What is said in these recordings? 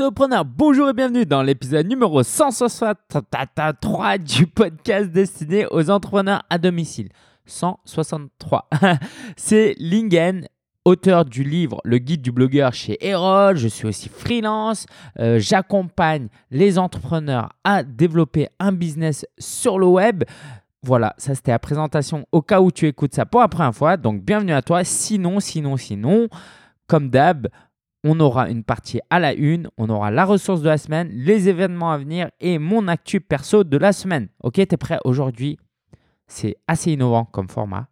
Bonjour et bienvenue dans l'épisode numéro 163 du podcast destiné aux entrepreneurs à domicile. 163. C'est Lingen, auteur du livre Le guide du blogueur chez Erol. Je suis aussi freelance. Euh, j'accompagne les entrepreneurs à développer un business sur le web. Voilà, ça c'était la présentation au cas où tu écoutes ça pour la première fois. Donc bienvenue à toi. Sinon, sinon, sinon, comme d'hab, on aura une partie à la une, on aura la ressource de la semaine, les événements à venir et mon actu perso de la semaine. Ok, tu es prêt aujourd'hui? C'est assez innovant comme format.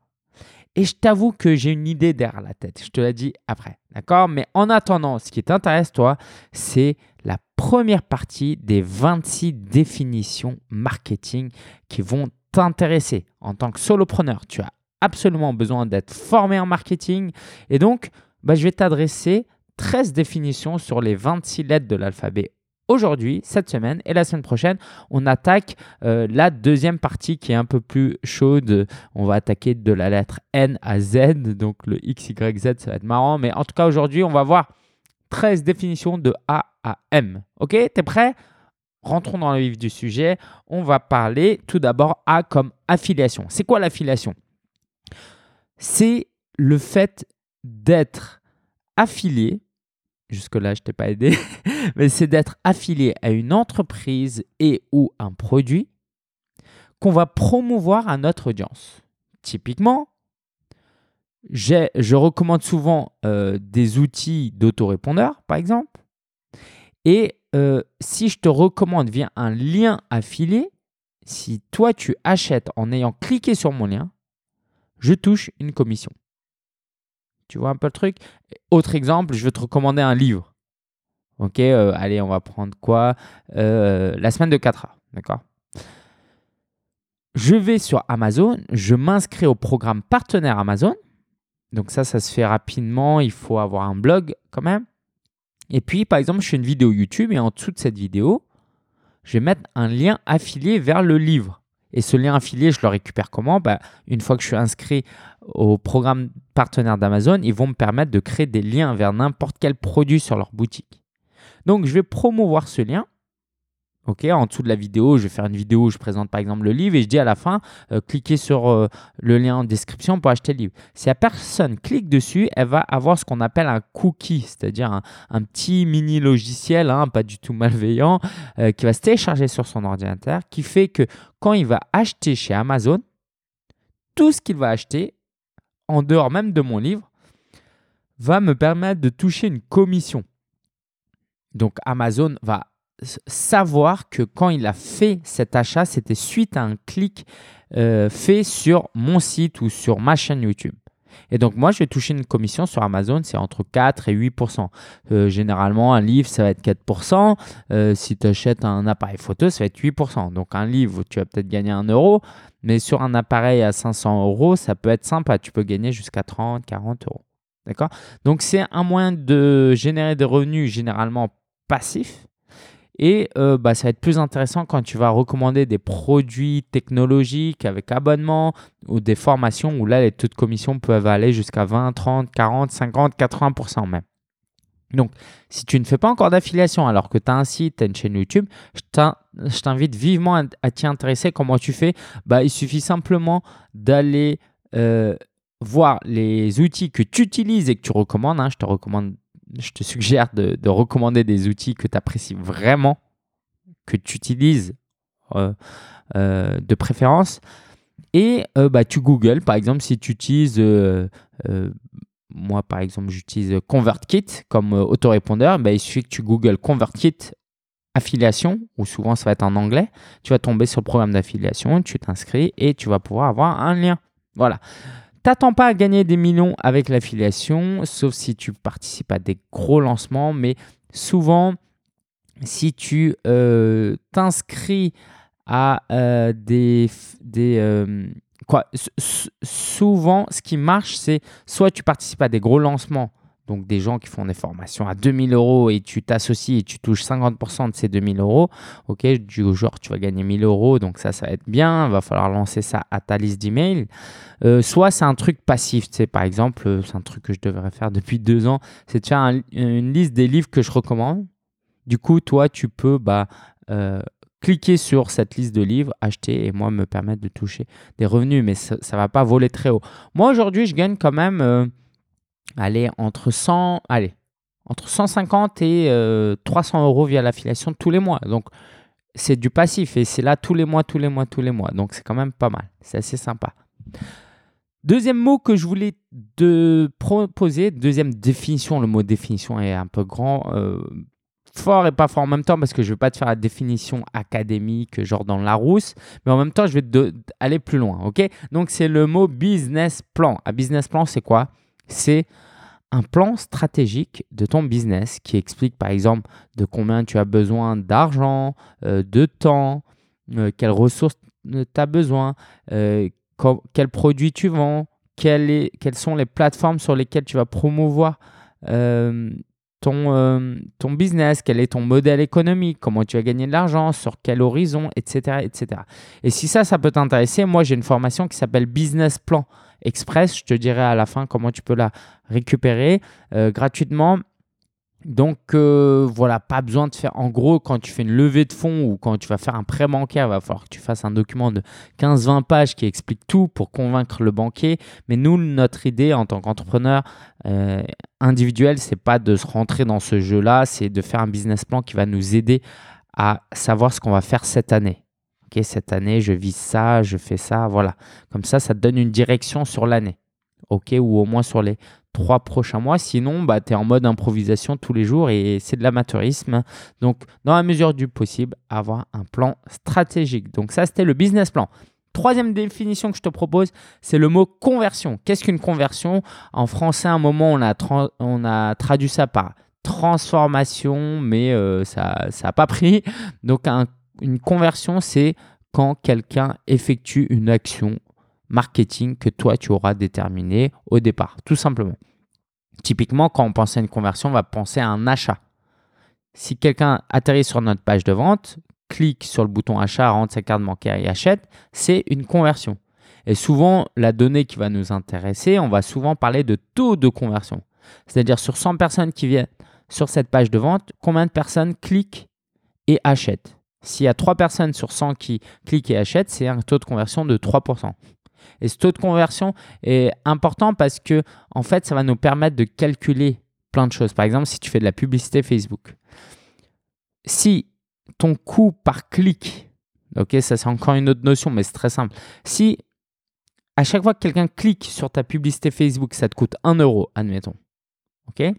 Et je t'avoue que j'ai une idée derrière la tête. Je te la dis après. D'accord? Mais en attendant, ce qui t'intéresse, toi, c'est la première partie des 26 définitions marketing qui vont t'intéresser. En tant que solopreneur, tu as absolument besoin d'être formé en marketing. Et donc, bah, je vais t'adresser 13 définitions sur les 26 lettres de l'alphabet aujourd'hui, cette semaine et la semaine prochaine, on attaque euh, la deuxième partie qui est un peu plus chaude. On va attaquer de la lettre N à Z, donc le X, Y, Z, ça va être marrant. Mais en tout cas, aujourd'hui, on va voir 13 définitions de A à M. Ok, t'es prêt? Rentrons dans le vif du sujet. On va parler tout d'abord A comme affiliation. C'est quoi l'affiliation? C'est le fait d'être affilié jusque-là, je t'ai pas aidé, mais c'est d'être affilié à une entreprise et ou un produit qu'on va promouvoir à notre audience. Typiquement, je recommande souvent euh, des outils d'autorépondeur, par exemple. Et euh, si je te recommande via un lien affilié, si toi tu achètes en ayant cliqué sur mon lien, je touche une commission. Tu vois un peu le truc? Autre exemple, je vais te recommander un livre. Ok, euh, allez, on va prendre quoi? Euh, La semaine de 4 heures, d'accord? Je vais sur Amazon, je m'inscris au programme partenaire Amazon. Donc ça, ça se fait rapidement, il faut avoir un blog quand même. Et puis, par exemple, je fais une vidéo YouTube et en dessous de cette vidéo, je vais mettre un lien affilié vers le livre. Et ce lien affilié, je le récupère comment? Bah, Une fois que je suis inscrit au programme partenaire d'Amazon, ils vont me permettre de créer des liens vers n'importe quel produit sur leur boutique. Donc, je vais promouvoir ce lien Ok, en dessous de la vidéo, je vais faire une vidéo où je présente par exemple le livre et je dis à la fin, euh, cliquez sur euh, le lien en description pour acheter le livre. Si la personne clique dessus, elle va avoir ce qu'on appelle un cookie, c'est-à-dire un, petit mini logiciel, hein, pas du tout malveillant, euh, qui va se télécharger sur son ordinateur, qui fait que quand il va acheter chez Amazon, tout ce qu'il va acheter, en dehors même de mon livre, va me permettre de toucher une commission. Donc Amazon va savoir que quand il a fait cet achat, c'était suite à un clic euh, fait sur mon site ou sur ma chaîne YouTube. Et donc moi, je vais toucher une commission sur Amazon, c'est entre 4 et 8% euh, Généralement, un livre, ça va être 4% euh, Si tu achètes un appareil photo, ça va être 8% Donc un livre, tu vas peut-être gagner 1 euro. Mais sur un appareil à 500 euros, ça peut être sympa. Tu peux gagner jusqu'à 30, 40 euros. D'accord? Donc c'est un moyen de générer des revenus généralement passifs et euh, bah, ça va être plus intéressant quand tu vas recommander des produits technologiques avec abonnement ou des formations où là, les taux de commission peuvent aller jusqu'à 20, 30, 40, 50, 80% même. Donc, si tu ne fais pas encore d'affiliation alors que tu as un site, tu as une chaîne YouTube, je t'invite vivement à, t'y intéresser. Comment tu fais? Bah, Il suffit simplement d'aller euh, voir les outils que tu utilises et que tu recommandes. Hein. Je te recommande je te suggère de, recommander des outils que tu apprécies vraiment, que tu utilises euh, euh, de préférence. Et euh, bah, tu Google, par exemple, si tu utilises, moi par exemple, j'utilise ConvertKit comme autorépondeur, bah, il suffit que tu Google ConvertKit affiliation, ou souvent ça va être en anglais, tu vas tomber sur le programme d'affiliation, tu t'inscris et tu vas pouvoir avoir un lien. Voilà t'attends pas à gagner des millions avec l'affiliation, sauf si tu participes à des gros lancements, mais souvent, si tu euh, t'inscris à euh, des... euh, quoi, souvent, ce qui marche, c'est soit tu participes à des gros lancements donc des gens qui font des formations à 2000 euros et tu t'associes et tu touches 50% de ces 2000 euros, ok, du genre tu vas gagner 1000 euros, donc ça, ça va être bien, va falloir lancer ça à ta liste d'emails. Euh, soit c'est un truc passif, tu sais, par exemple, euh, c'est un truc que je devrais faire depuis deux ans, c'est de faire une liste des livres que je recommande. Du coup, toi, tu peux bah, euh, cliquer sur cette liste de livres, acheter et moi me permettre de toucher des revenus, mais ça ne va pas voler très haut. Moi, aujourd'hui, je gagne quand même, allez, entre 100, allez, entre 150 et 300 euros via l'affiliation tous les mois. Donc, c'est du passif et c'est là tous les mois, tous les mois, tous les mois. Donc, c'est quand même pas mal. C'est assez sympa. Deuxième mot que je voulais te proposer, deuxième définition, le mot définition est un peu grand, euh, fort et pas fort en même temps parce que je ne vais pas te faire la définition académique, genre dans Larousse, mais en même temps, je vais aller plus loin, ok? Donc, c'est le mot business plan. Un business plan, c'est quoi? C'est un plan stratégique de ton business qui explique par exemple de combien tu as besoin d'argent, euh, de temps, euh, quelles ressources tu as besoin, quels produits tu vends, quelles sont les plateformes sur lesquelles tu vas promouvoir euh, ton, euh, business, quel est ton modèle économique, comment tu vas gagner de l'argent, sur quel horizon, etc. etc. Et si ça, ça peut t'intéresser, moi j'ai une formation qui s'appelle Business Plan Express. Je te dirai à la fin comment tu peux la récupérer euh, gratuitement. Donc euh, voilà, pas besoin de faire. En gros, quand tu fais une levée de fonds ou quand tu vas faire un prêt bancaire, il va falloir que tu fasses un document de 15-20 pages qui explique tout pour convaincre le banquier. Mais nous, notre idée en tant qu'entrepreneur euh, individuel, c'est pas de se rentrer dans ce jeu-là, c'est de faire un business plan qui va nous aider à savoir ce qu'on va faire cette année. Ok, cette année, je vise ça, je fais ça, voilà. Comme ça, ça te donne une direction sur l'année. Ok, ou au moins sur les trois prochains mois. Sinon, bah, tu es en mode improvisation tous les jours et c'est de l'amateurisme. Donc, dans la mesure du possible, avoir un plan stratégique. Donc, ça, c'était le business plan. Troisième définition que je te propose, c'est le mot conversion. Qu'est-ce qu'une conversion? En français, à un moment, on a, on a traduit ça par transformation, mais euh, ça n'a pas pris. Donc, une conversion, c'est quand quelqu'un effectue une action marketing que toi, tu auras déterminé au départ, tout simplement. Typiquement, quand on pense à une conversion, on va penser à un achat. Si quelqu'un atterrit sur notre page de vente, clique sur le bouton achat, rentre sa carte bancaire et achète, c'est une conversion. Et souvent, la donnée qui va nous intéresser, on va souvent parler de taux de conversion. C'est-à-dire sur 100 personnes qui viennent sur cette page de vente, combien de personnes cliquent et achètent? S'il y a 3 personnes sur 100 qui cliquent et achètent, c'est un taux de conversion de 3%. Et ce taux de conversion est important parce que, en fait, ça va nous permettre de calculer plein de choses. Par exemple, si tu fais de la publicité Facebook, si ton coût par clic, ok, ça c'est encore une autre notion, mais c'est très simple. Si à chaque fois que quelqu'un clique sur ta publicité Facebook, ça te coûte 1 euro, admettons, ok?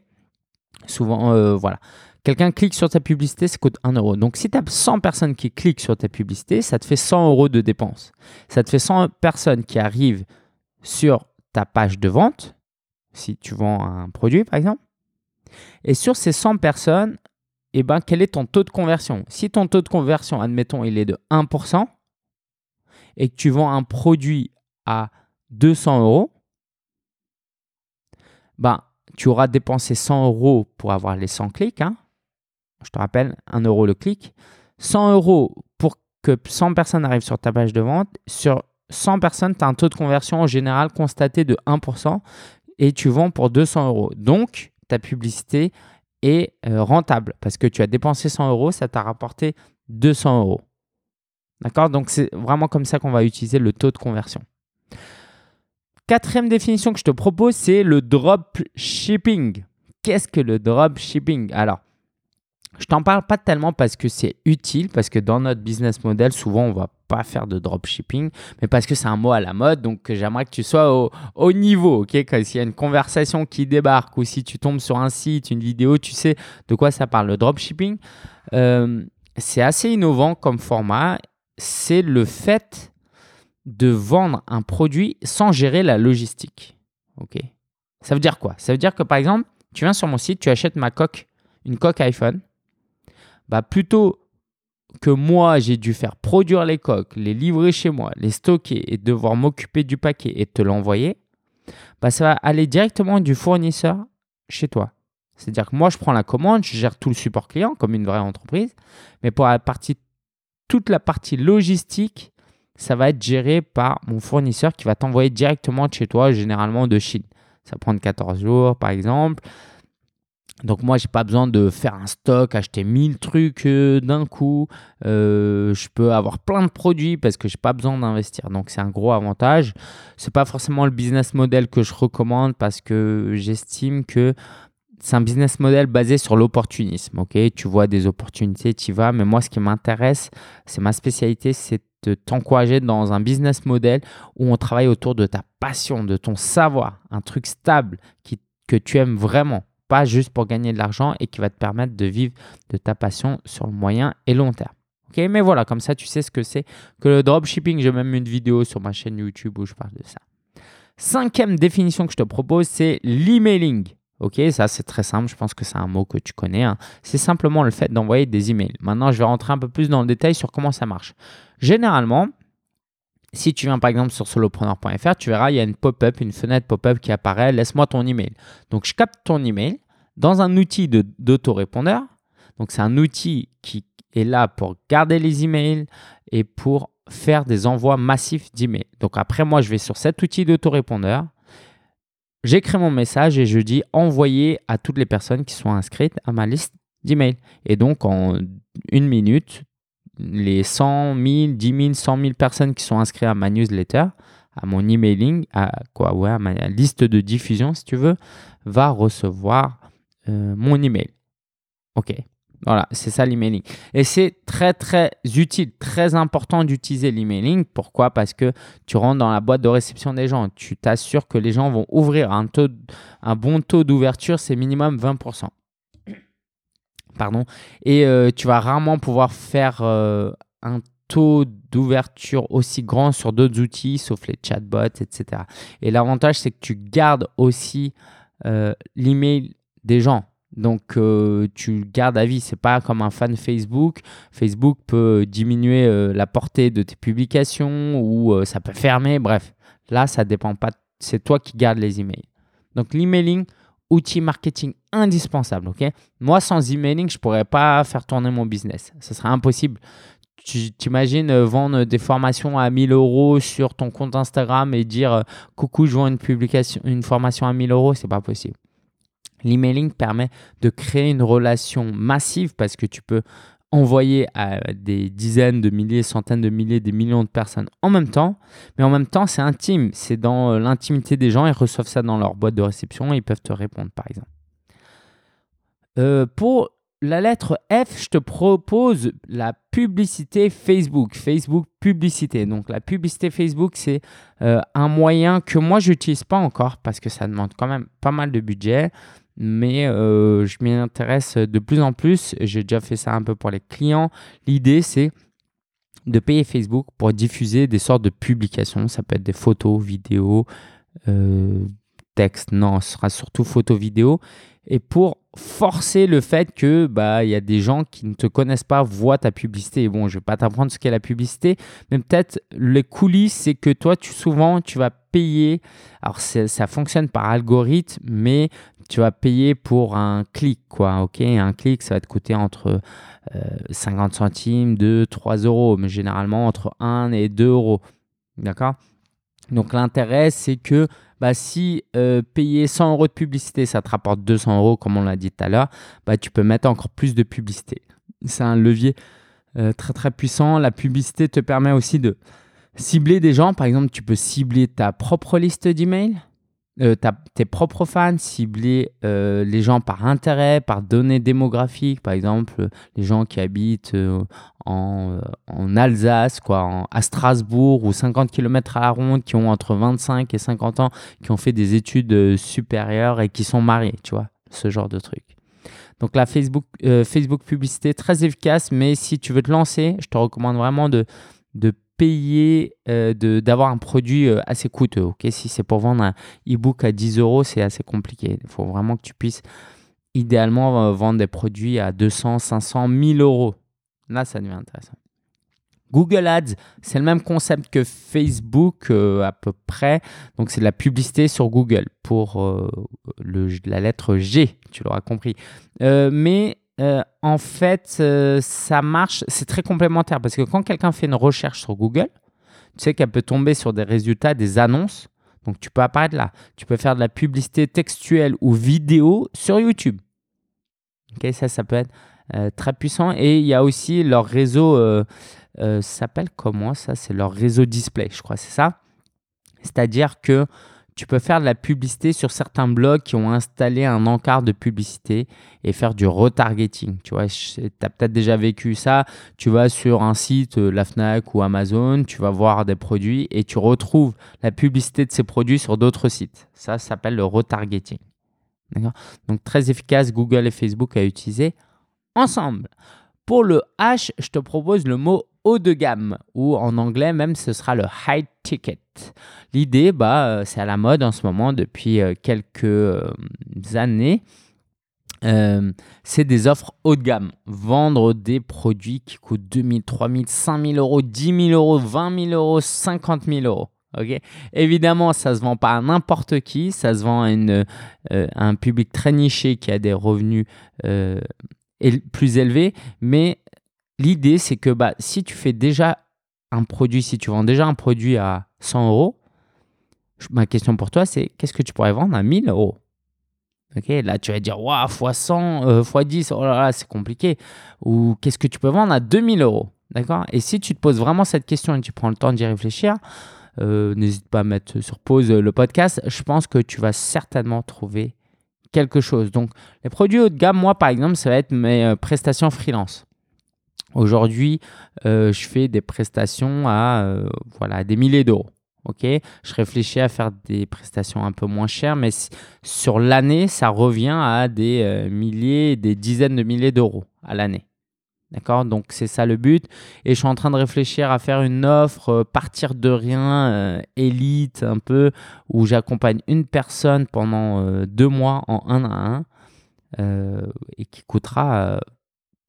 Souvent, euh, voilà. Quelqu'un clique sur ta publicité, ça coûte 1 euro. Donc, si tu as 100 personnes qui cliquent sur ta publicité, ça te fait 100 euros de dépenses. Ça te fait 100 personnes qui arrivent sur ta page de vente, si tu vends un produit par exemple. Et sur ces 100 personnes, eh ben, quel est ton taux de conversion? Si ton taux de conversion, admettons, il est de 1% et que tu vends un produit à 200 euros, ben, tu auras dépensé 100 euros pour avoir les 100 clics. Hein je te rappelle, 1 euro le clic. 100 euros pour que 100 personnes arrivent sur ta page de vente. Sur 100 personnes, tu as un taux de conversion en général constaté de 1% et tu vends pour 200 euros. Donc, ta publicité est euh, rentable parce que tu as dépensé 100 euros, ça t'a rapporté 200 euros. D'accord? Donc, c'est vraiment comme ça qu'on va utiliser le taux de conversion. Quatrième définition que je te propose, c'est le drop shipping. Qu'est-ce que le drop shipping Alors, je t'en parle pas tellement parce que c'est utile, parce que dans notre business model, souvent, on va pas faire de dropshipping, mais parce que c'est un mot à la mode, donc j'aimerais que tu sois au, niveau, ok? S'il y a une conversation qui débarque ou si tu tombes sur un site, une vidéo, tu sais de quoi ça parle. Le dropshipping, euh, c'est assez innovant comme format. C'est le fait de vendre un produit sans gérer la logistique, ok? Ça veut dire quoi? Ça veut dire que par exemple, tu viens sur mon site, tu achètes ma coque, une coque iPhone bah plutôt que moi, j'ai dû faire produire les coques, les livrer chez moi, les stocker et devoir m'occuper du paquet et te l'envoyer, bah ça va aller directement du fournisseur chez toi. C'est-à-dire que moi, je prends la commande, je gère tout le support client comme une vraie entreprise, mais pour la partie, toute la partie logistique, ça va être géré par mon fournisseur qui va t'envoyer directement de chez toi, généralement de Chine. Ça prend 14 jours, par exemple. Donc moi, j'ai pas besoin de faire un stock, acheter 1000 trucs euh, d'un coup. Euh, je peux avoir plein de produits parce que j'ai pas besoin d'investir. Donc c'est un gros avantage. C'est pas forcément le business model que je recommande parce que j'estime que c'est un business model basé sur l'opportunisme. Ok, tu vois des opportunités, tu y vas. Mais moi, ce qui m'intéresse, c'est ma spécialité, c'est de t'encourager dans un business model où on travaille autour de ta passion, de ton savoir, un truc stable qui, que tu aimes vraiment pas juste pour gagner de l'argent et qui va te permettre de vivre de ta passion sur le moyen et long terme. Ok, mais voilà, comme ça, tu sais ce que c'est que le dropshipping. J'ai même une vidéo sur ma chaîne YouTube où je parle de ça. Cinquième définition que je te propose, c'est l'emailing. Ok, ça c'est très simple, je pense que c'est un mot que tu connais. Hein. C'est simplement le fait d'envoyer des emails. Maintenant, je vais rentrer un peu plus dans le détail sur comment ça marche. Généralement, si tu viens par exemple sur solopreneur.fr, tu verras, il y a une pop-up, une fenêtre pop-up qui apparaît, laisse-moi ton email. Donc, je capte ton email dans un outil d'autorépondeur. Donc, c'est un outil qui est là pour garder les emails et pour faire des envois massifs d'emails. Donc, après, moi, je vais sur cet outil d'autorépondeur. J'écris mon message et je dis envoyer à toutes les personnes qui sont inscrites à ma liste d'emails. Et donc, en une minute, les 100 000, 10 000, 100 000 personnes qui sont inscrites à ma newsletter, à mon emailing, à, quoi, ouais, à ma liste de diffusion, si tu veux, va recevoir euh, mon email. OK. Voilà, c'est ça l'emailing. Et c'est très, très utile, très important d'utiliser l'emailing. Pourquoi? Parce que tu rentres dans la boîte de réception des gens. Tu t'assures que les gens vont ouvrir un, un bon taux d'ouverture, c'est minimum 20% pardon, et euh, tu vas rarement pouvoir faire euh, un taux d'ouverture aussi grand sur d'autres outils, sauf les chatbots, etc. Et l'avantage, c'est que tu gardes aussi euh, l'email des gens. Donc, tu le gardes à vie. C'est pas comme un fan Facebook. Facebook peut diminuer la portée de tes publications ou ça peut fermer. Bref, là, ça dépend pas. C'est toi qui gardes les emails. Donc, l'emailing, outil marketing indispensable. ok? Moi, sans emailing, je ne pourrais pas faire tourner mon business. Ce serait impossible. Tu t'imagines euh, vendre des formations à 1000 euros sur ton compte Instagram et dire euh, coucou, je vends une, publication, une formation à 1000 euros, c'est pas possible. L'emailing permet de créer une relation massive parce que tu peux envoyer à des dizaines de milliers, centaines de milliers, des millions de personnes en même temps. Mais en même temps, c'est intime. C'est dans euh, l'intimité des gens. Ils reçoivent ça dans leur boîte de réception et ils peuvent te répondre, par exemple. Euh, pour la lettre F, je te propose la publicité Facebook. Facebook publicité. Donc la publicité Facebook, c'est euh, un moyen que moi, je n'utilise pas encore parce que ça demande quand même pas mal de budget mais euh, je m'y intéresse de plus en plus. J'ai déjà fait ça un peu pour les clients. L'idée, c'est de payer Facebook pour diffuser des sortes de publications. Ça peut être des photos, vidéos, euh, texte. Non, ce sera surtout photos, vidéos. Et pour forcer le fait que bah il y a des gens qui ne te connaissent pas voient ta publicité. bon, je vais pas t'apprendre ce qu'est la publicité, mais peut-être les coulisses, c'est que toi, tu souvent, tu vas payer. Alors ça fonctionne par algorithme, mais tu vas payer pour un clic, quoi. Ok, un clic, ça va te coûter entre 50 euh, centimes, 2, 3 euros, mais généralement entre 1 et 2 euros. D'accord? Donc l'intérêt, c'est que bah, si euh, payer 100 euros de publicité, ça te rapporte 200 euros, comme on l'a dit tout à l'heure, bah, tu peux mettre encore plus de publicité. C'est un levier euh, très très puissant. La publicité te permet aussi de cibler des gens. Par exemple, tu peux cibler ta propre liste d'emails euh, tes propres fans, cibler euh, les gens par intérêt, par données démographiques, par exemple les gens qui habitent euh, en, Alsace, quoi, à Strasbourg ou 50 km à la ronde, qui ont entre 25 et 50 ans, qui ont fait des études supérieures et qui sont mariés, tu vois, ce genre de truc. Donc la Facebook, Facebook publicité très efficace, mais si tu veux te lancer, je te recommande vraiment de, de payer, euh, d'avoir un produit euh, assez coûteux. ok? Si c'est pour vendre un e-book à 10 euros, c'est assez compliqué. Il faut vraiment que tu puisses idéalement euh, vendre des produits à 200, 500, 1000 euros. Là, ça devient intéressant. Google Ads, c'est le même concept que Facebook à peu près. Donc, c'est de la publicité sur Google pour le, la lettre G, tu l'auras compris. mais euh, en fait, euh, ça marche, c'est très complémentaire parce que quand quelqu'un fait une recherche sur Google, tu sais qu'elle peut tomber sur des résultats, des annonces. Donc, tu peux apparaître là. Tu peux faire de la publicité textuelle ou vidéo sur YouTube. Ok, ça, ça peut être euh, très puissant. Et il y a aussi leur réseau, ça s'appelle comment ça? C'est leur réseau display, je crois, c'est ça? C'est-à-dire que tu peux faire de la publicité sur certains blogs qui ont installé un encart de publicité et faire du retargeting. Tu vois, tu as peut-être déjà vécu ça. Tu vas sur un site, la Fnac ou Amazon, tu vas voir des produits et tu retrouves la publicité de ces produits sur d'autres sites. Ça, ça s'appelle le retargeting. Donc très efficace Google et Facebook à utiliser ensemble. Pour le H, je te propose le mot de gamme ou en anglais même ce sera le high ticket. L'idée, bah, euh, c'est à la mode en ce moment depuis euh, quelques euh, années. c'est des offres haut de gamme. Vendre des produits qui coûtent 2000, 3000, 5000 euros, 10 000 euros, 20 000 euros, 50 000 euros. Évidemment, ça se vend pas à n'importe qui, ça se vend à, une, un public très niché qui a des revenus plus élevés, mais l'idée c'est que bah, si tu fais déjà un produit, si tu vends déjà un produit à 100 euros, ma question pour toi c'est qu'est-ce que tu pourrais vendre à 1000 euros? Là tu vas dire waouh, fois 100, euh, fois 10, oh là là, c'est compliqué. Ou qu'est-ce que tu peux vendre à 2000 euros? D'accord? Et si tu te poses vraiment cette question et tu prends le temps d'y réfléchir, euh, n'hésite pas à mettre sur pause le podcast. Je pense que tu vas certainement trouver quelque chose. Donc, les produits haut de gamme, moi par exemple, ça va être mes euh, prestations freelance. Aujourd'hui, je fais des prestations à voilà, des milliers d'euros. Ok, je réfléchis à faire des prestations un peu moins chères, mais sur l'année, ça revient à des euh, milliers, des dizaines de milliers d'euros à l'année. D'accord? Donc c'est ça le but. Et je suis en train de réfléchir à faire une offre, euh, partir de rien, euh, élite un peu, où j'accompagne une personne pendant deux mois en un à un, et qui coûtera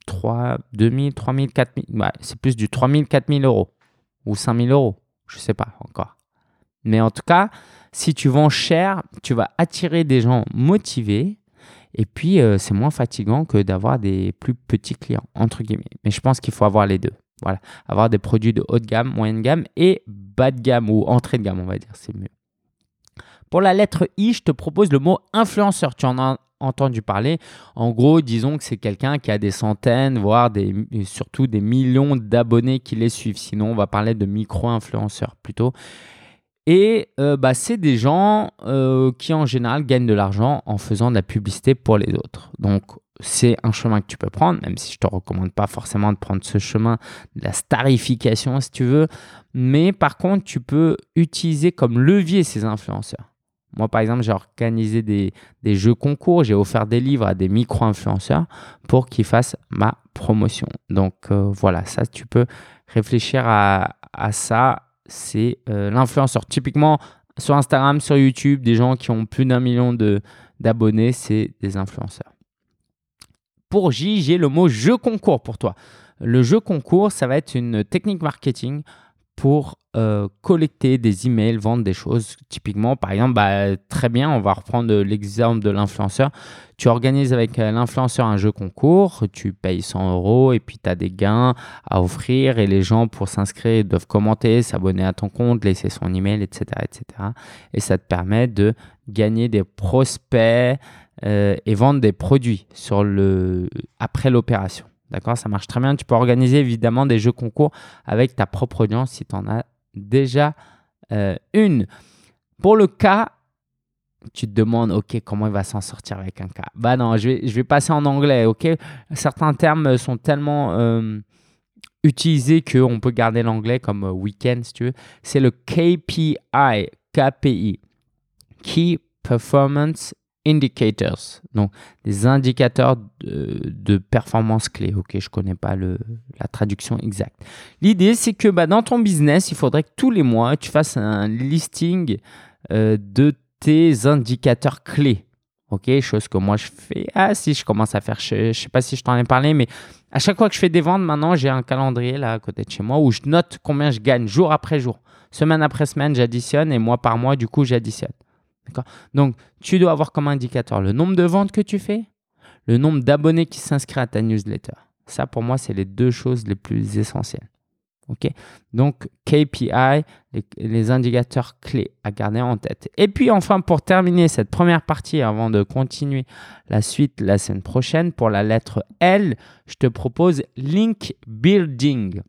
3, 2000, 3000, 4000, c'est plus du 3000, 4000 euros, ou 5000 euros, je ne sais pas encore. Mais en tout cas, si tu vends cher, tu vas attirer des gens motivés. Et puis, euh, c'est moins fatigant que d'avoir des plus petits clients, entre guillemets. Mais je pense qu'il faut avoir les deux. Voilà. Avoir des produits de haute gamme, moyenne gamme et bas de gamme ou entrée de gamme, on va dire. C'est mieux. Pour la lettre I, je te propose le mot influenceur. Tu en as entendu parler. En gros, disons que c'est quelqu'un qui a des centaines, voire des, surtout des millions d'abonnés qui les suivent. Sinon, on va parler de micro-influenceurs plutôt. Et euh, bah, c'est des gens euh, qui en général gagnent de l'argent en faisant de la publicité pour les autres. Donc c'est un chemin que tu peux prendre, même si je ne te recommande pas forcément de prendre ce chemin de la starification si tu veux. Mais par contre, tu peux utiliser comme levier ces influenceurs. Moi, par exemple, j'ai organisé des, jeux concours, j'ai offert des livres à des micro-influenceurs pour qu'ils fassent ma promotion. Donc euh, voilà, ça, tu peux réfléchir à, à ça c'est euh, l'influenceur. Typiquement, sur Instagram, sur YouTube, des gens qui ont plus d'un million d'abonnés, c'est des influenceurs. Pour J, j'ai le mot jeu concours pour toi. Le jeu concours, ça va être une technique marketing pour euh, collecter des emails, vendre des choses. Typiquement, par exemple, bah, très bien, on va reprendre l'exemple de l'influenceur. Tu organises avec euh, l'influenceur un jeu concours, tu payes 100 euros et puis tu as des gains à offrir et les gens, pour s'inscrire, doivent commenter, s'abonner à ton compte, laisser son email, etc. etc. Et ça te permet de gagner des prospects euh, et vendre des produits sur le... après l'opération. D'accord Ça marche très bien. Tu peux organiser évidemment des jeux concours avec ta propre audience si tu en as déjà euh, une. Pour le cas, tu te demandes, OK, comment il va s'en sortir avec un cas? Bah non, je vais, passer en anglais, OK? Certains termes sont tellement euh, utilisés qu'on peut garder l'anglais comme euh, week-end, si tu veux. C'est le KPI, KPI, Key Performance indicators, donc des indicateurs de, performance clés. Ok, je connais pas le, la traduction exacte. L'idée, c'est que bah, dans ton business, il faudrait que tous les mois, tu fasses un listing euh, de tes indicateurs clés. Ok, chose que moi je fais. Ah, si je commence à faire, je, ne sais pas si je t'en ai parlé, mais à chaque fois que je fais des ventes, maintenant j'ai un calendrier là à côté de chez moi où je note combien je gagne jour après jour. Semaine après semaine, j'additionne et mois par mois, du coup, j'additionne. Donc, tu dois avoir comme indicateur le nombre de ventes que tu fais, le nombre d'abonnés qui s'inscrivent à ta newsletter. Ça, pour moi, c'est les deux choses les plus essentielles. Ok, Donc KPI, les, indicateurs clés à garder en tête. Et puis enfin, pour terminer cette première partie, avant de continuer la suite la semaine prochaine, pour la lettre L, je te propose link building.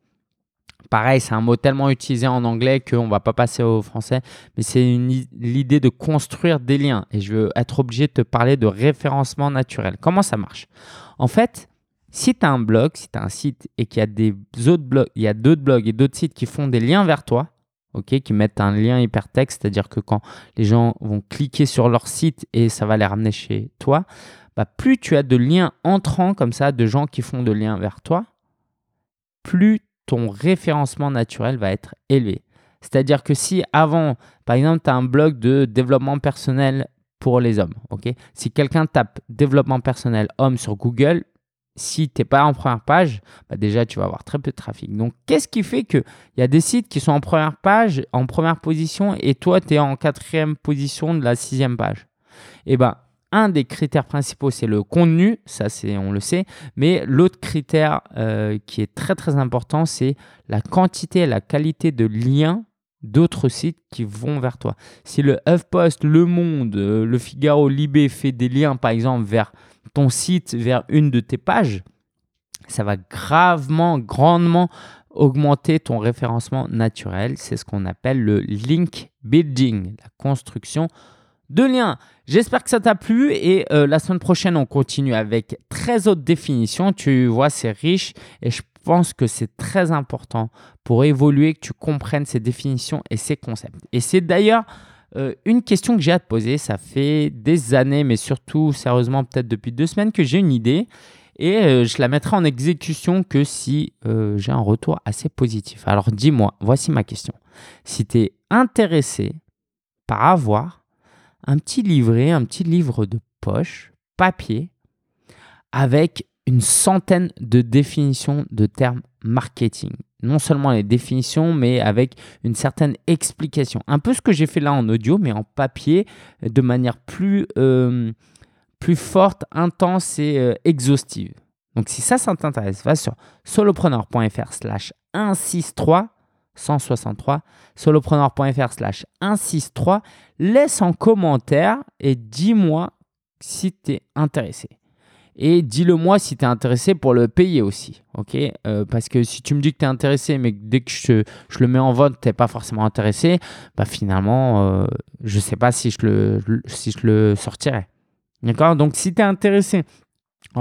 Pareil, c'est un mot tellement utilisé en anglais qu'on ne va pas passer au français, mais c'est l'idée de construire des liens. Et je veux être obligé de te parler de référencement naturel. Comment ça marche? En fait, si tu as un blog, si tu as un site et qu'il y a des autres blogs, il y a d'autres blogs et d'autres sites qui font des liens vers toi, ok, qui mettent un lien hypertexte, c'est-à-dire que quand les gens vont cliquer sur leur site et ça va les ramener chez toi, bah, plus tu as de liens entrants comme ça, de gens qui font de liens vers toi, plus ton référencement naturel va être élevé. C'est-à-dire que si avant, par exemple, tu as un blog de développement personnel pour les hommes, ok? Si quelqu'un tape développement personnel homme sur Google, si tu n'es pas en première page, bah déjà tu vas avoir très peu de trafic. Donc qu'est-ce qui fait qu'il y a des sites qui sont en première page, en première position, et toi tu es en quatrième position de la sixième page? Eh bien, un des critères principaux, c'est le contenu, ça c'est on le sait, mais l'autre critère euh, qui est très très important, c'est la quantité et la qualité de liens d'autres sites qui vont vers toi. Si le HuffPost, Le Monde, euh, Le Figaro, Libé fait des liens par exemple vers ton site, vers une de tes pages, ça va gravement, grandement augmenter ton référencement naturel. C'est ce qu'on appelle le link building, la construction de liens. J'espère que ça t'a plu et euh, la semaine prochaine, on continue avec 13 autres définitions. Tu vois, c'est riche et je pense que c'est très important pour évoluer que tu comprennes ces définitions et ces concepts. Et c'est d'ailleurs euh, une question que j'ai à te poser. Ça fait des années, mais surtout sérieusement peut-être depuis deux semaines que j'ai une idée et euh, je la mettrai en exécution que si j'ai un retour assez positif. Alors dis-moi, voici ma question. Si tu es intéressé par avoir un petit livret, un petit livre de poche, papier, avec une centaine de définitions de termes marketing. Non seulement les définitions, mais avec une certaine explication. Un peu ce que j'ai fait là en audio, mais en papier, de manière plus, euh, plus forte, intense et euh, exhaustive. Donc si ça, ça t'intéresse, va sur solopreneur.fr slash 163 163, solopreneur.fr slash 163. Laisse en commentaire et dis-moi si tu es intéressé. Et dis-le moi si tu es intéressé pour le payer aussi. ok? Euh, Parce que si tu me dis que tu es intéressé, mais dès que je, le mets en vote, tu n'es pas forcément intéressé, bah finalement, euh, je ne sais pas si je le, si sortirai. Donc si tu es intéressé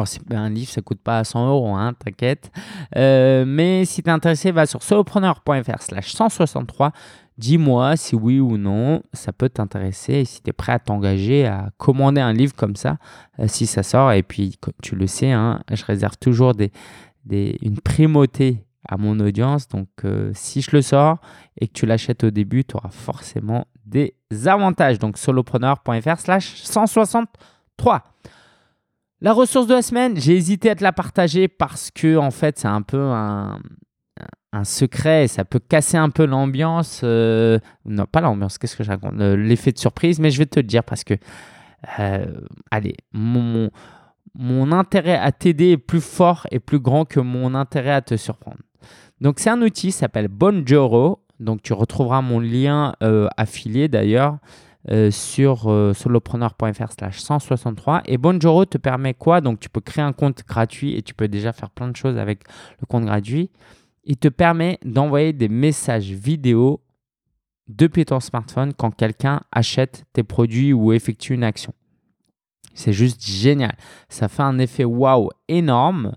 c'est un livre, ça coûte pas 100 euros, hein, t'inquiète. Euh, mais si tu es intéressé, va sur solopreneur.fr slash 163. Dis-moi si oui ou non ça peut t'intéresser et si tu es prêt à t'engager à commander un livre comme ça, euh, si ça sort. Et puis, tu le sais, hein, je réserve toujours une primauté à mon audience. Donc, euh, si je le sors et que tu l'achètes au début, tu auras forcément des avantages. Donc, solopreneur.fr slash 163. La ressource de la semaine, j'ai hésité à te la partager parce que en fait c'est un peu un, secret et ça peut casser un peu l'ambiance. Euh, non, pas l'ambiance, qu'est-ce que je raconte L'effet de surprise, mais je vais te le dire parce que, euh, allez, mon, mon intérêt à t'aider est plus fort et plus grand que mon intérêt à te surprendre. Donc c'est un outil, s'appelle Bonjoro. Donc tu retrouveras mon lien euh, affilié d'ailleurs. Euh, sur euh, solopreneur.fr slash 163. Et Bonjoro te permet quoi? Donc tu peux créer un compte gratuit et tu peux déjà faire plein de choses avec le compte gratuit. Il te permet d'envoyer des messages vidéo depuis ton smartphone quand quelqu'un achète tes produits ou effectue une action. C'est juste génial. Ça fait un effet waouh énorme.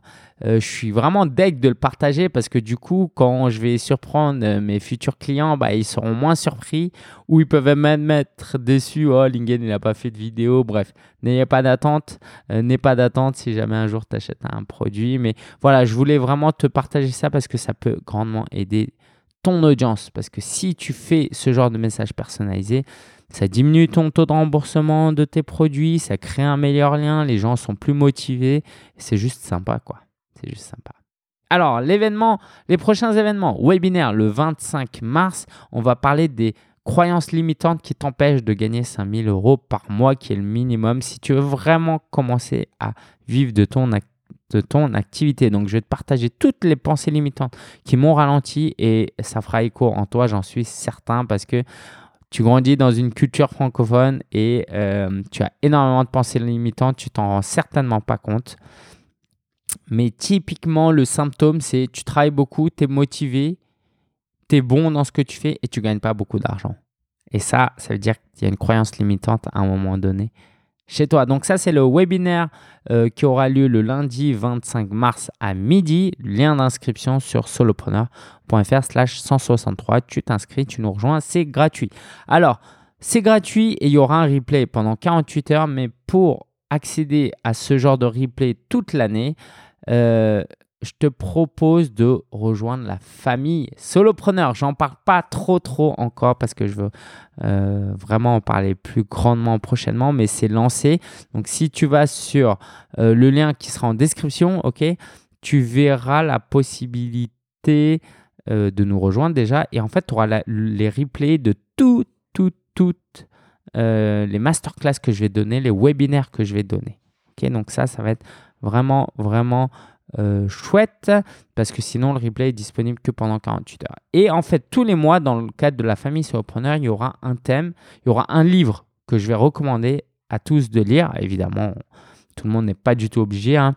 Euh, je suis vraiment deg de le partager parce que du coup, quand je vais surprendre euh, mes futurs clients, bah, ils seront moins surpris ou ils peuvent même être déçus. Oh, Lingen, il n'a pas fait de vidéo. Bref, n'ayez pas d'attente. Euh, n'ayez pas d'attente si jamais un jour tu achètes un produit. Mais voilà, je voulais vraiment te partager ça parce que ça peut grandement aider ton audience. Parce que si tu fais ce genre de message personnalisé, ça diminue ton taux de remboursement de tes produits, ça crée un meilleur lien, les gens sont plus motivés. C'est juste sympa, quoi. C'est juste sympa. Alors, l'événement, les prochains événements, webinaire le 25 mars, on va parler des croyances limitantes qui t'empêchent de gagner 5000 euros par mois, qui est le minimum. Si tu veux vraiment commencer à vivre de ton de ton activité. Donc, je vais te partager toutes les pensées limitantes qui m'ont ralenti et ça fera écho en toi, j'en suis certain, parce que tu grandis dans une culture francophone et euh, tu as énormément de pensées limitantes, tu t'en rends certainement pas compte. Mais typiquement, le symptôme, c'est tu travailles beaucoup, tu es motivé, tu es bon dans ce que tu fais et tu gagnes pas beaucoup d'argent. Et ça, ça veut dire qu'il y a une croyance limitante à un moment donné chez toi. Donc ça, c'est le webinaire euh, qui aura lieu le lundi 25 mars à midi. Lien d'inscription sur solopreneur.fr slash 163. Tu t'inscris, tu nous rejoins, c'est gratuit. Alors, c'est gratuit et il y aura un replay pendant 48 heures, mais pour accéder à ce genre de replay toute l'année, euh, je te propose de rejoindre la famille solopreneur. J'en parle pas trop trop encore parce que je veux euh, vraiment en parler plus grandement prochainement, mais c'est lancé. Donc si tu vas sur euh, le lien qui sera en description, ok, tu verras la possibilité euh, de nous rejoindre déjà. Et en fait, tu auras les replays de tout, tout, toutes les masterclass que je vais donner, les webinaires que je vais donner. Ok, donc ça, ça va être vraiment, vraiment euh, chouette parce que sinon le replay est disponible que pendant 48 heures. Et en fait, tous les mois, dans le cadre de la famille solopreneur, il y aura un thème, il y aura un livre que je vais recommander à tous de lire. Évidemment, tout le monde n'est pas du tout obligé. Hein.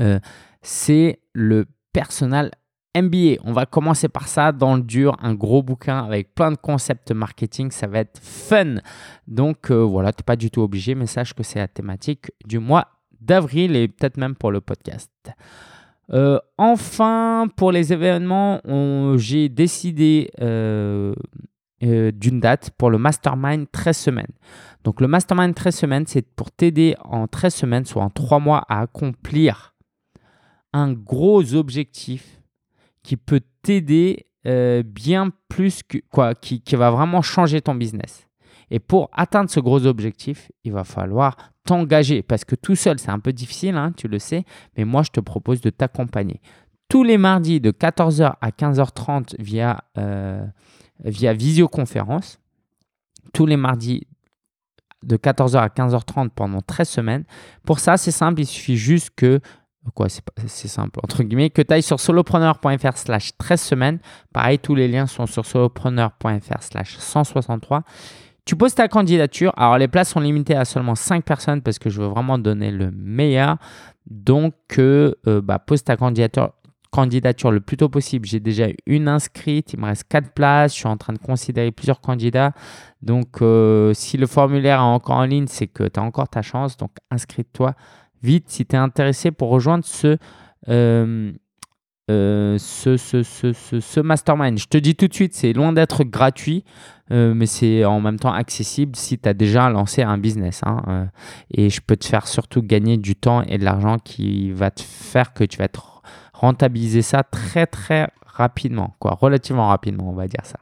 Euh, c'est le Personal MBA. On va commencer par ça dans le dur, un gros bouquin avec plein de concepts marketing. Ça va être fun. Donc euh, voilà, tu n'es pas du tout obligé, mais sache que c'est la thématique du mois d'avril et peut-être même pour le podcast. Euh, enfin, pour les événements, j'ai décidé euh, euh, d'une date pour le Mastermind 13 semaines. Donc le Mastermind 13 semaines, c'est pour t'aider en 13 semaines, soit en 3 mois, à accomplir un gros objectif qui peut t'aider bien plus que quoi, qui, qui va vraiment changer ton business. Et pour atteindre ce gros objectif, il va falloir t'engager parce que tout seul, c'est un peu difficile, hein, tu le sais, mais moi, je te propose de t'accompagner. Tous les mardis de 14h à 15h30 via, euh, via visioconférence. Tous les mardis de 14h à 15h30 pendant 13 semaines. Pour ça, c'est simple, il suffit juste que quoi, c'est simple, entre guillemets, que tu ailles sur solopreneur.fr slash 13 semaines. Pareil, tous les liens sont sur solopreneur.fr slash 163. Tu poses ta candidature. Alors, les places sont limitées à seulement 5 personnes parce que je veux vraiment donner le meilleur. Donc, euh, euh, bah, pose ta candidature, le plus tôt possible. J'ai déjà une inscrite. Il me reste 4 places. Je suis en train de considérer plusieurs candidats. Donc, euh, si le formulaire est encore en ligne, c'est que tu as encore ta chance. Donc, inscris-toi vite si tu es intéressé pour rejoindre ce. Ce, ce, ce, ce, mastermind. Je te dis tout de suite, c'est loin d'être gratuit. Euh, mais c'est en même temps accessible si tu as déjà lancé un business. Hein, euh, et je peux te faire surtout gagner du temps et de l'argent qui va te faire que tu vas être rentabiliser ça très très rapidement, quoi, relativement rapidement, on va dire ça.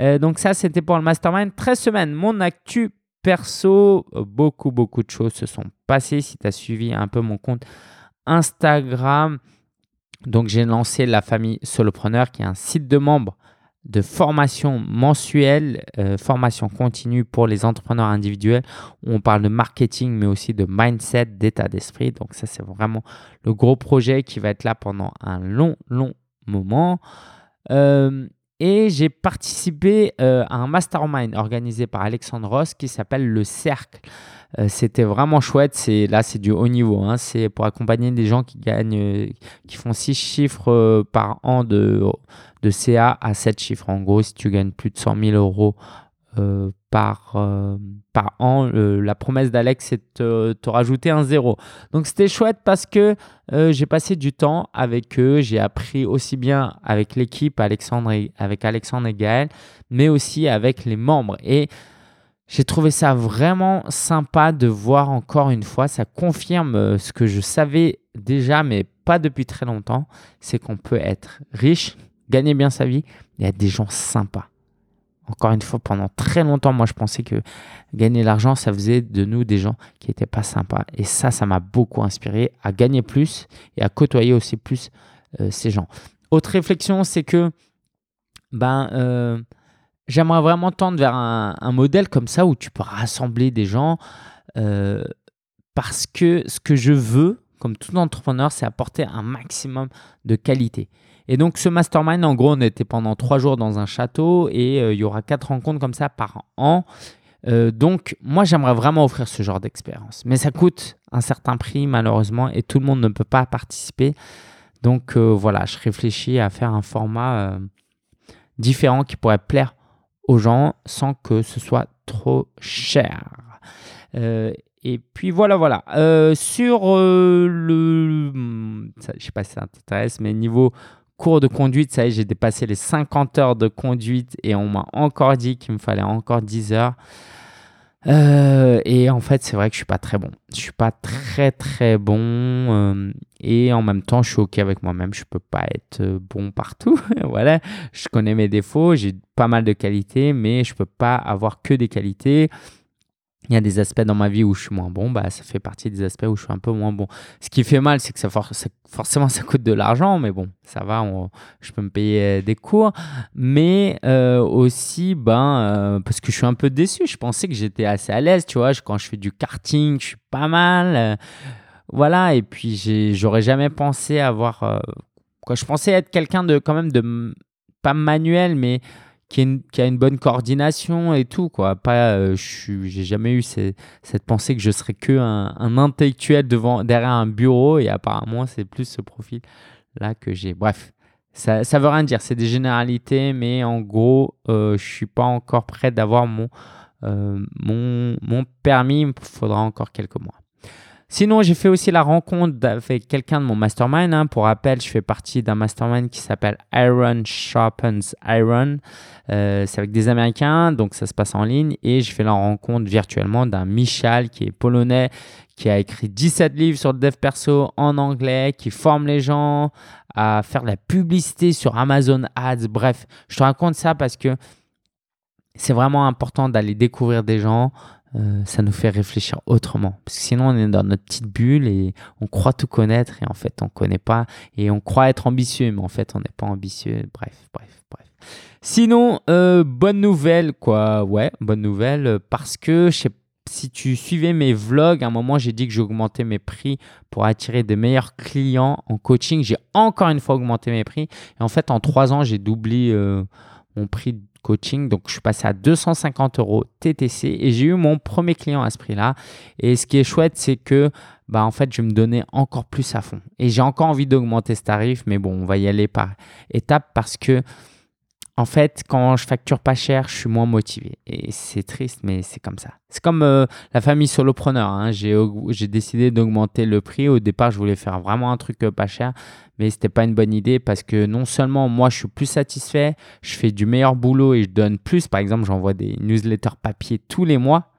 Euh, donc ça, c'était pour le mastermind. 13 semaines, mon actu perso, beaucoup beaucoup de choses se sont passées. Si tu as suivi un peu mon compte Instagram, donc j'ai lancé la famille Solopreneur qui est un site de membres de formation mensuelle, euh, formation continue pour les entrepreneurs individuels. on parle de marketing, mais aussi de mindset, d'état d'esprit. Donc ça, c'est vraiment le gros projet qui va être là pendant un long, long moment. Euh, et j'ai participé euh, à un mastermind organisé par Alexandre Ross qui s'appelle Le Cercle. C'était vraiment chouette. C'est là, c'est du haut niveau. Hein. C'est pour accompagner des gens qui gagnent, qui font six chiffres par an de de CA à 7 chiffres. En gros, si tu gagnes plus de 100 000 euros euh, par, euh, par an, la promesse d'Alex, c'est de te, rajouter un zéro. Donc c'était chouette parce que euh, j'ai passé du temps avec eux, j'ai appris aussi bien avec l'équipe, Alexandre avec Alexandre et Gaël, mais aussi avec les membres. Et j'ai trouvé ça vraiment sympa de voir encore une fois, ça confirme ce que je savais déjà, mais pas depuis très longtemps, c'est qu'on peut être riche, gagner bien sa vie, il y a des gens sympas. Encore une fois, pendant très longtemps, moi, je pensais que gagner l'argent, ça faisait de nous des gens qui n'étaient pas sympas. Et ça, ça m'a beaucoup inspiré à gagner plus et à côtoyer aussi plus euh, ces gens. Autre réflexion, c'est que ben, euh, j'aimerais vraiment tendre vers un, modèle comme ça où tu peux rassembler des gens euh, parce que ce que je veux comme tout entrepreneur, c'est apporter un maximum de qualité. Et donc ce mastermind, en gros, on était pendant trois jours dans un château et euh, il y aura quatre rencontres comme ça par an. Euh, donc moi, j'aimerais vraiment offrir ce genre d'expérience. Mais ça coûte un certain prix, malheureusement, et tout le monde ne peut pas participer. Donc euh, voilà, je réfléchis à faire un format différent qui pourrait plaire aux gens sans que ce soit trop cher. et puis voilà, voilà. sur le... Je sais pas si ça t'intéresse, mais niveau cours de conduite, ça y est, j'ai dépassé les 50 heures de conduite et on m'a encore dit qu'il me fallait encore 10 heures. Euh, et en fait, c'est vrai que je suis pas très bon. Je suis pas très très bon. Euh, et en même temps, je suis OK avec moi-même. Je peux pas être euh, bon partout. voilà. Je connais mes défauts. J'ai pas mal de qualités, mais je peux pas avoir que des qualités il y a des aspects dans ma vie où je suis moins bon, bah, ça fait partie des aspects où je suis un peu moins bon. Ce qui fait mal, c'est que ça, forcément, ça coûte de l'argent, mais bon, ça va, je peux me payer euh, des cours. Mais euh, aussi, ben, euh, parce que je suis un peu déçu, je pensais que j'étais assez à l'aise, tu vois, quand je fais du karting, je suis pas mal. voilà, et puis j'aurais jamais pensé avoir... quoi, je pensais être quelqu'un de quand même de... Pas manuel, mais qui, a une bonne coordination et tout quoi. Pas euh, j'ai jamais eu cette pensée que je serais que un, intellectuel devant derrière un bureau et apparemment c'est plus ce profil là que j'ai. Bref ça ça veut rien dire. C'est des généralités mais en gros euh, je suis pas encore prêt d'avoir mon euh, mon permis. Il faudra encore quelques mois Sinon, j'ai fait aussi la rencontre avec quelqu'un de mon mastermind. Hein. Pour rappel, je fais partie d'un mastermind qui s'appelle Iron Sharpens Iron. Euh, c'est avec des Américains, donc ça se passe en ligne. Et j'ai fait la rencontre virtuellement d'un Michal qui est polonais, qui a écrit 17 livres sur le dev perso en anglais, qui forme les gens à faire de la publicité sur Amazon Ads. Bref, je te raconte ça parce que c'est vraiment important d'aller découvrir des gens. Euh, ça nous fait réfléchir autrement. Parce que sinon, on est dans notre petite bulle et on croit tout connaître et en fait, on ne connaît pas. Et on croit être ambitieux, mais en fait, on n'est pas ambitieux. Bref, bref, bref. Sinon, euh, bonne nouvelle, quoi. Ouais, bonne nouvelle. Parce que je sais si tu suivais mes vlogs, à un moment, j'ai dit que j'augmentais mes prix pour attirer de meilleurs clients en coaching. J'ai encore une fois augmenté mes prix. Et en fait, en trois ans, j'ai doublé euh, mon prix coaching. Donc, je suis passé à 250 euros TTC et j'ai eu mon premier client à ce prix-là. Et ce qui est chouette, c'est que bah, en fait, je me donner encore plus à fond. Et j'ai encore envie d'augmenter ce tarif, mais bon, on va y aller par étapes parce que en fait, quand je facture pas cher, je suis moins motivé. Et c'est triste, mais c'est comme ça. C'est comme euh, la famille solopreneur. Hein. J'ai décidé d'augmenter le prix. Au départ, je voulais faire vraiment un truc euh, pas cher, mais ce n'était pas une bonne idée parce que non seulement moi, je suis plus satisfait, je fais du meilleur boulot et je donne plus. Par exemple, j'envoie des newsletters papier tous les mois.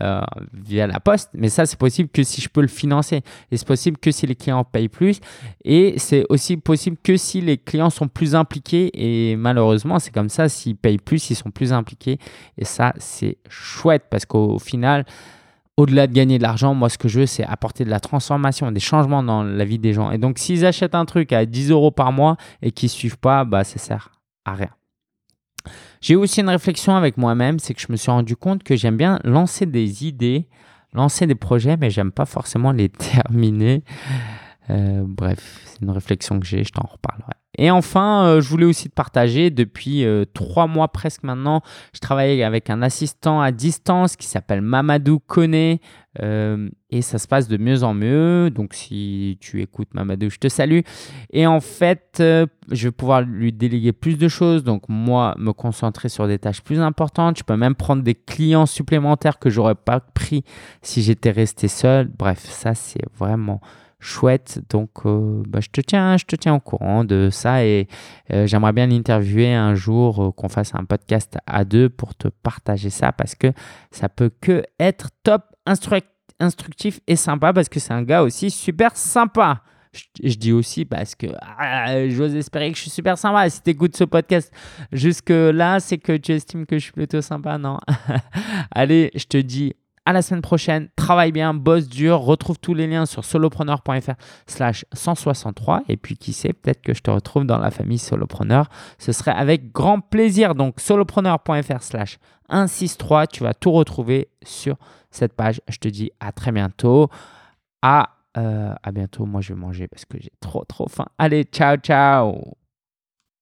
Euh, via la poste, mais ça c'est possible que si je peux le financer. Et c'est possible que si les clients payent plus. Et c'est aussi possible que si les clients sont plus impliqués. Et malheureusement c'est comme ça, s'ils payent plus, ils sont plus impliqués. Et ça c'est chouette. Parce qu'au final, au-delà de gagner de l'argent, moi ce que je veux c'est apporter de la transformation, des changements dans la vie des gens. Et donc s'ils achètent un truc à 10 euros par mois et qu'ils ne suivent pas, bah ça sert à rien. J'ai aussi une réflexion avec moi-même, c'est que je me suis rendu compte que j'aime bien lancer des idées, lancer des projets, mais j'aime pas forcément les terminer. Euh, bref, c'est une réflexion que j'ai, je t'en reparlerai. Et enfin, euh, je voulais aussi te partager, depuis euh, trois mois presque maintenant, je travaille avec un assistant à distance qui s'appelle Mamadou Kone euh, et ça se passe de mieux en mieux. Donc si tu écoutes Mamadou, je te salue. Et en fait, je vais pouvoir lui déléguer plus de choses. Donc moi, me concentrer sur des tâches plus importantes. Je peux même prendre des clients supplémentaires que j'aurais pas pris si j'étais resté seul. Bref, ça c'est vraiment chouette. Donc, euh, bah, je, te tiens, je te tiens au courant de ça et euh, j'aimerais bien l'interviewer un jour, euh, qu'on fasse un podcast à deux pour te partager ça parce que ça peut que être top instructif et sympa parce que c'est un gars aussi super sympa. Je, dis aussi parce que ah, j'ose espérer que je suis super sympa. Si tu écoutes ce podcast jusque-là, c'est que tu estimes que je suis plutôt sympa, non? Allez, je te dis à la semaine prochaine. Travaille bien, bosse dur. Retrouve tous les liens sur solopreneur.fr slash 163. Et puis, qui sait, peut-être que je te retrouve dans la famille Solopreneur. Ce serait avec grand plaisir. Donc, solopreneur.fr slash 163. Tu vas tout retrouver sur cette page. Je te dis à très bientôt. À Euh, à bientôt. Moi, je vais manger parce que j'ai trop, trop faim. Allez, ciao, ciao